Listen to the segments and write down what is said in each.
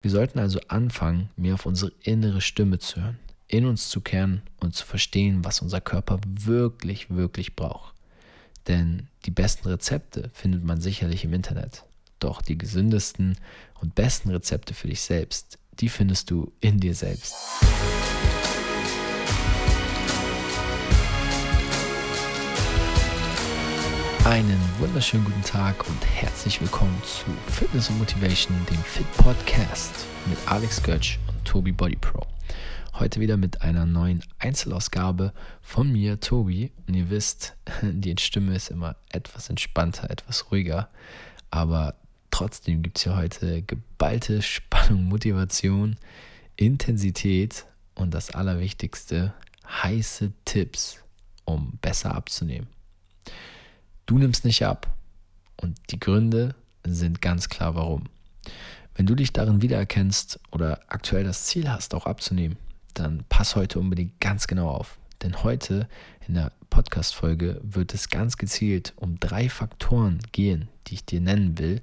Wir sollten also anfangen, mehr auf unsere innere Stimme zu hören, in uns zu kehren und zu verstehen, was unser Körper wirklich, wirklich braucht. Denn die besten Rezepte findet man sicherlich im Internet. Doch die gesündesten und besten Rezepte für dich selbst, die findest du in dir selbst. Einen wunderschönen guten Tag und herzlich willkommen zu Fitness und Motivation, dem Fit Podcast mit Alex Götsch und Tobi Body Pro. Heute wieder mit einer neuen Einzelausgabe von mir, Tobi. Und ihr wisst, die Stimme ist immer etwas entspannter, etwas ruhiger. Aber trotzdem gibt es hier heute geballte Spannung, Motivation, Intensität und das Allerwichtigste, heiße Tipps, um besser abzunehmen. Du nimmst nicht ab. Und die Gründe sind ganz klar warum. Wenn du dich darin wiedererkennst oder aktuell das Ziel hast, auch abzunehmen, dann pass heute unbedingt ganz genau auf. Denn heute in der Podcast-Folge wird es ganz gezielt um drei Faktoren gehen, die ich dir nennen will,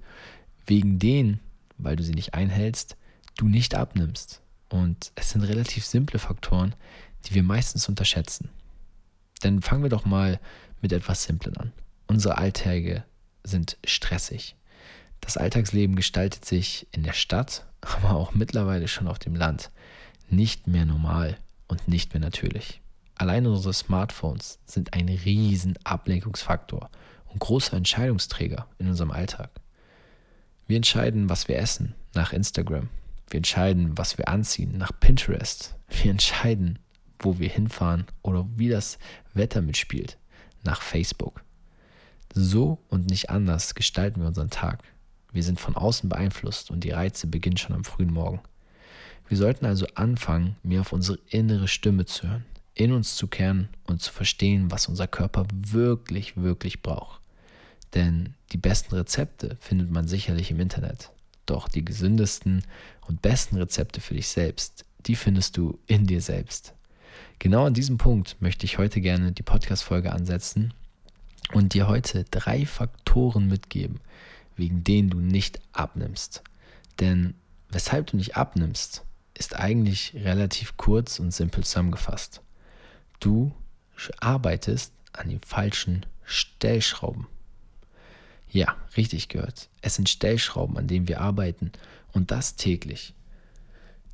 wegen denen, weil du sie nicht einhältst, du nicht abnimmst. Und es sind relativ simple Faktoren, die wir meistens unterschätzen. Denn fangen wir doch mal mit etwas Simplen an. Unsere Alltäge sind stressig. Das Alltagsleben gestaltet sich in der Stadt, aber auch mittlerweile schon auf dem Land nicht mehr normal und nicht mehr natürlich. Allein unsere Smartphones sind ein riesen Ablenkungsfaktor und großer Entscheidungsträger in unserem Alltag. Wir entscheiden, was wir essen nach Instagram. Wir entscheiden, was wir anziehen nach Pinterest. Wir entscheiden, wo wir hinfahren oder wie das Wetter mitspielt nach Facebook. So und nicht anders gestalten wir unseren Tag. Wir sind von außen beeinflusst und die Reize beginnen schon am frühen Morgen. Wir sollten also anfangen, mehr auf unsere innere Stimme zu hören, in uns zu kehren und zu verstehen, was unser Körper wirklich, wirklich braucht. Denn die besten Rezepte findet man sicherlich im Internet. Doch die gesündesten und besten Rezepte für dich selbst, die findest du in dir selbst. Genau an diesem Punkt möchte ich heute gerne die Podcast-Folge ansetzen und dir heute drei Faktoren mitgeben, wegen denen du nicht abnimmst. Denn weshalb du nicht abnimmst, ist eigentlich relativ kurz und simpel zusammengefasst. Du arbeitest an den falschen Stellschrauben. Ja, richtig gehört. Es sind Stellschrauben, an denen wir arbeiten und das täglich.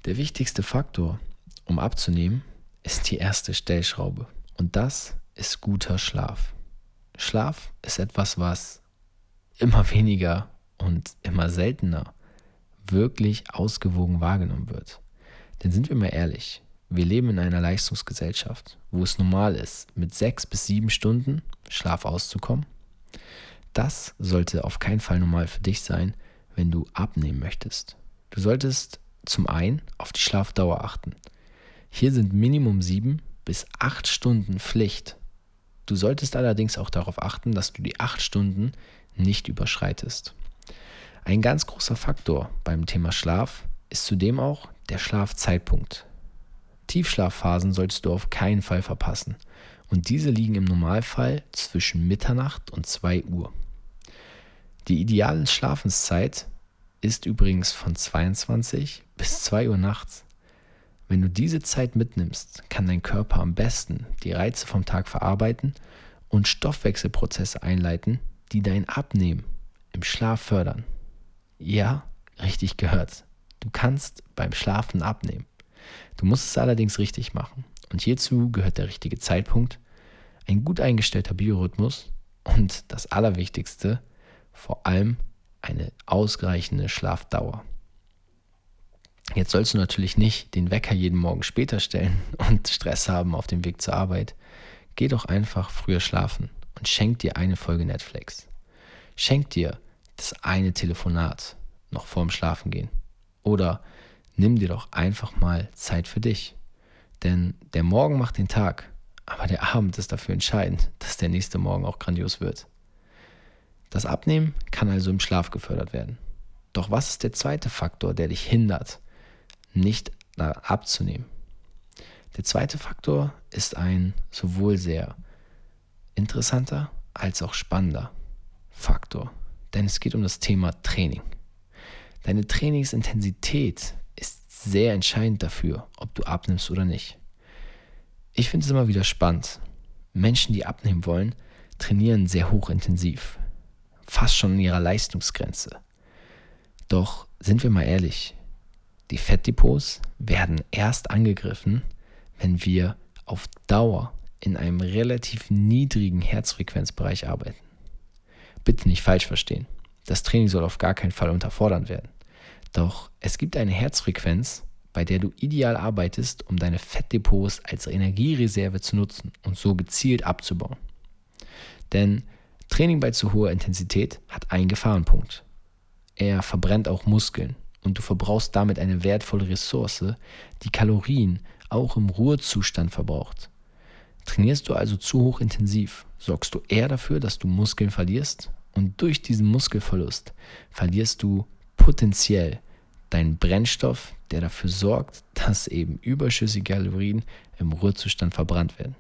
Der wichtigste Faktor, um abzunehmen, ist die erste Stellschraube und das ist guter Schlaf. Schlaf ist etwas, was immer weniger und immer seltener wirklich ausgewogen wahrgenommen wird. Denn sind wir mal ehrlich, wir leben in einer Leistungsgesellschaft, wo es normal ist, mit sechs bis sieben Stunden Schlaf auszukommen. Das sollte auf keinen Fall normal für dich sein, wenn du abnehmen möchtest. Du solltest zum einen auf die Schlafdauer achten. Hier sind Minimum sieben bis acht Stunden Pflicht Du solltest allerdings auch darauf achten, dass du die acht Stunden nicht überschreitest. Ein ganz großer Faktor beim Thema Schlaf ist zudem auch der Schlafzeitpunkt. Tiefschlafphasen solltest du auf keinen Fall verpassen und diese liegen im Normalfall zwischen Mitternacht und 2 Uhr. Die ideale Schlafenszeit ist übrigens von 22 bis 2 Uhr nachts. Wenn du diese Zeit mitnimmst, kann dein Körper am besten die Reize vom Tag verarbeiten und Stoffwechselprozesse einleiten, die dein Abnehmen im Schlaf fördern. Ja, richtig gehört. Du kannst beim Schlafen abnehmen. Du musst es allerdings richtig machen. Und hierzu gehört der richtige Zeitpunkt, ein gut eingestellter Biorhythmus und das Allerwichtigste, vor allem eine ausreichende Schlafdauer. Jetzt sollst du natürlich nicht den Wecker jeden Morgen später stellen und Stress haben auf dem Weg zur Arbeit. Geh doch einfach früher schlafen und schenk dir eine Folge Netflix. Schenk dir das eine Telefonat noch vorm Schlafengehen. Oder nimm dir doch einfach mal Zeit für dich. Denn der Morgen macht den Tag, aber der Abend ist dafür entscheidend, dass der nächste Morgen auch grandios wird. Das Abnehmen kann also im Schlaf gefördert werden. Doch was ist der zweite Faktor, der dich hindert, nicht abzunehmen. Der zweite Faktor ist ein sowohl sehr interessanter als auch spannender Faktor, denn es geht um das Thema Training. Deine Trainingsintensität ist sehr entscheidend dafür, ob du abnimmst oder nicht. Ich finde es immer wieder spannend. Menschen, die abnehmen wollen, trainieren sehr hochintensiv, fast schon in ihrer Leistungsgrenze. Doch sind wir mal ehrlich, die Fettdepots werden erst angegriffen, wenn wir auf Dauer in einem relativ niedrigen Herzfrequenzbereich arbeiten. Bitte nicht falsch verstehen. Das Training soll auf gar keinen Fall unterfordern werden. Doch es gibt eine Herzfrequenz, bei der du ideal arbeitest, um deine Fettdepots als Energiereserve zu nutzen und so gezielt abzubauen. Denn Training bei zu hoher Intensität hat einen Gefahrenpunkt. Er verbrennt auch Muskeln und du verbrauchst damit eine wertvolle Ressource, die Kalorien auch im Ruhezustand verbraucht. Trainierst du also zu hoch intensiv, sorgst du eher dafür, dass du Muskeln verlierst und durch diesen Muskelverlust verlierst du potenziell deinen Brennstoff, der dafür sorgt, dass eben überschüssige Kalorien im Ruhezustand verbrannt werden.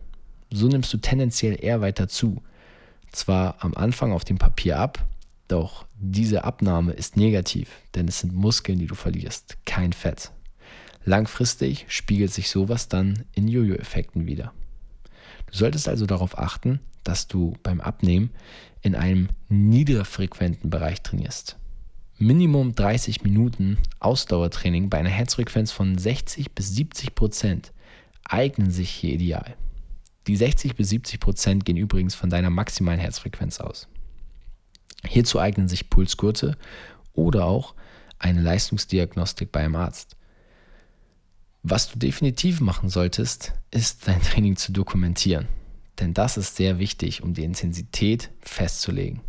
So nimmst du tendenziell eher weiter zu. Zwar am Anfang auf dem Papier ab, doch diese Abnahme ist negativ, denn es sind Muskeln, die du verlierst, kein Fett. Langfristig spiegelt sich sowas dann in Jojo-Effekten wieder. Du solltest also darauf achten, dass du beim Abnehmen in einem niederfrequenten Bereich trainierst. Minimum 30 Minuten Ausdauertraining bei einer Herzfrequenz von 60 bis 70 Prozent eignen sich hier ideal. Die 60 bis 70 Prozent gehen übrigens von deiner maximalen Herzfrequenz aus. Hierzu eignen sich Pulsgurte oder auch eine Leistungsdiagnostik bei einem Arzt. Was du definitiv machen solltest, ist dein Training zu dokumentieren. Denn das ist sehr wichtig, um die Intensität festzulegen.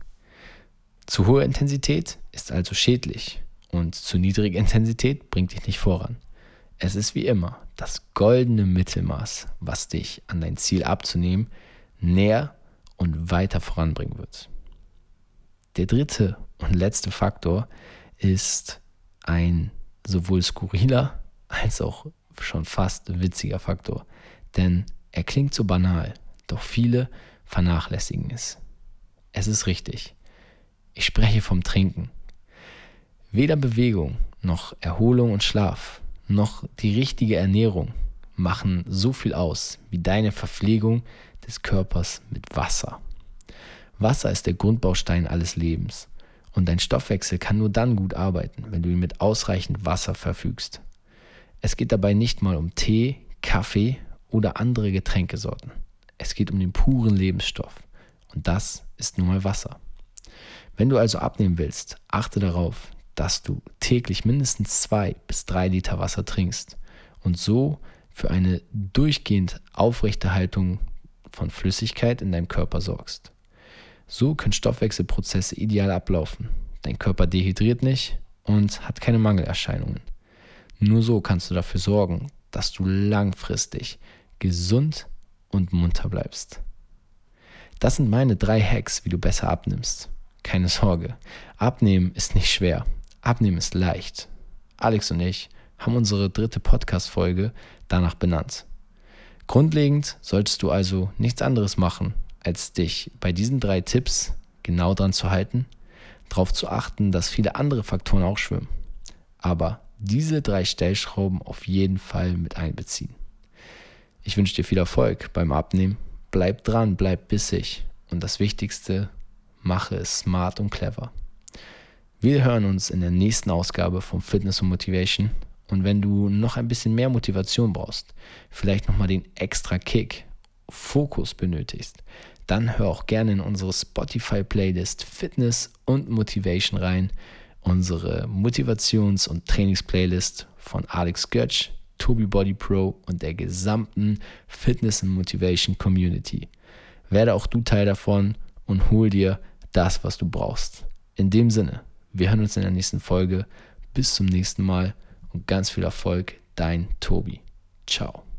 Zu hohe Intensität ist also schädlich und zu niedrige Intensität bringt dich nicht voran. Es ist wie immer das goldene Mittelmaß, was dich an dein Ziel abzunehmen näher und weiter voranbringen wird. Der dritte und letzte Faktor ist ein sowohl skurriler als auch schon fast witziger Faktor. Denn er klingt so banal, doch viele vernachlässigen es. Es ist richtig. Ich spreche vom Trinken. Weder Bewegung noch Erholung und Schlaf noch die richtige Ernährung machen so viel aus wie deine Verpflegung des Körpers mit Wasser. Wasser ist der Grundbaustein alles Lebens und dein Stoffwechsel kann nur dann gut arbeiten, wenn du ihn mit ausreichend Wasser verfügst. Es geht dabei nicht mal um Tee, Kaffee oder andere Getränkesorten. Es geht um den puren Lebensstoff und das ist nun mal Wasser. Wenn du also abnehmen willst, achte darauf, dass du täglich mindestens zwei bis drei Liter Wasser trinkst und so für eine durchgehend Aufrechterhaltung von Flüssigkeit in deinem Körper sorgst. So können Stoffwechselprozesse ideal ablaufen. Dein Körper dehydriert nicht und hat keine Mangelerscheinungen. Nur so kannst du dafür sorgen, dass du langfristig gesund und munter bleibst. Das sind meine drei Hacks, wie du besser abnimmst. Keine Sorge, abnehmen ist nicht schwer. Abnehmen ist leicht. Alex und ich haben unsere dritte Podcast-Folge danach benannt. Grundlegend solltest du also nichts anderes machen, als dich bei diesen drei Tipps genau dran zu halten, darauf zu achten, dass viele andere Faktoren auch schwimmen. Aber diese drei Stellschrauben auf jeden Fall mit einbeziehen. Ich wünsche dir viel Erfolg beim Abnehmen. Bleib dran, bleib bissig. Und das Wichtigste, mache es smart und clever. Wir hören uns in der nächsten Ausgabe von Fitness und Motivation. Und wenn du noch ein bisschen mehr Motivation brauchst, vielleicht nochmal den extra Kick, Fokus benötigst, dann hör auch gerne in unsere Spotify-Playlist Fitness und Motivation rein. Unsere Motivations- und Trainings-Playlist von Alex Götsch, Tobi Body Pro und der gesamten Fitness und Motivation Community. Werde auch du Teil davon und hol dir das, was du brauchst. In dem Sinne, wir hören uns in der nächsten Folge. Bis zum nächsten Mal und ganz viel Erfolg, dein Tobi. Ciao.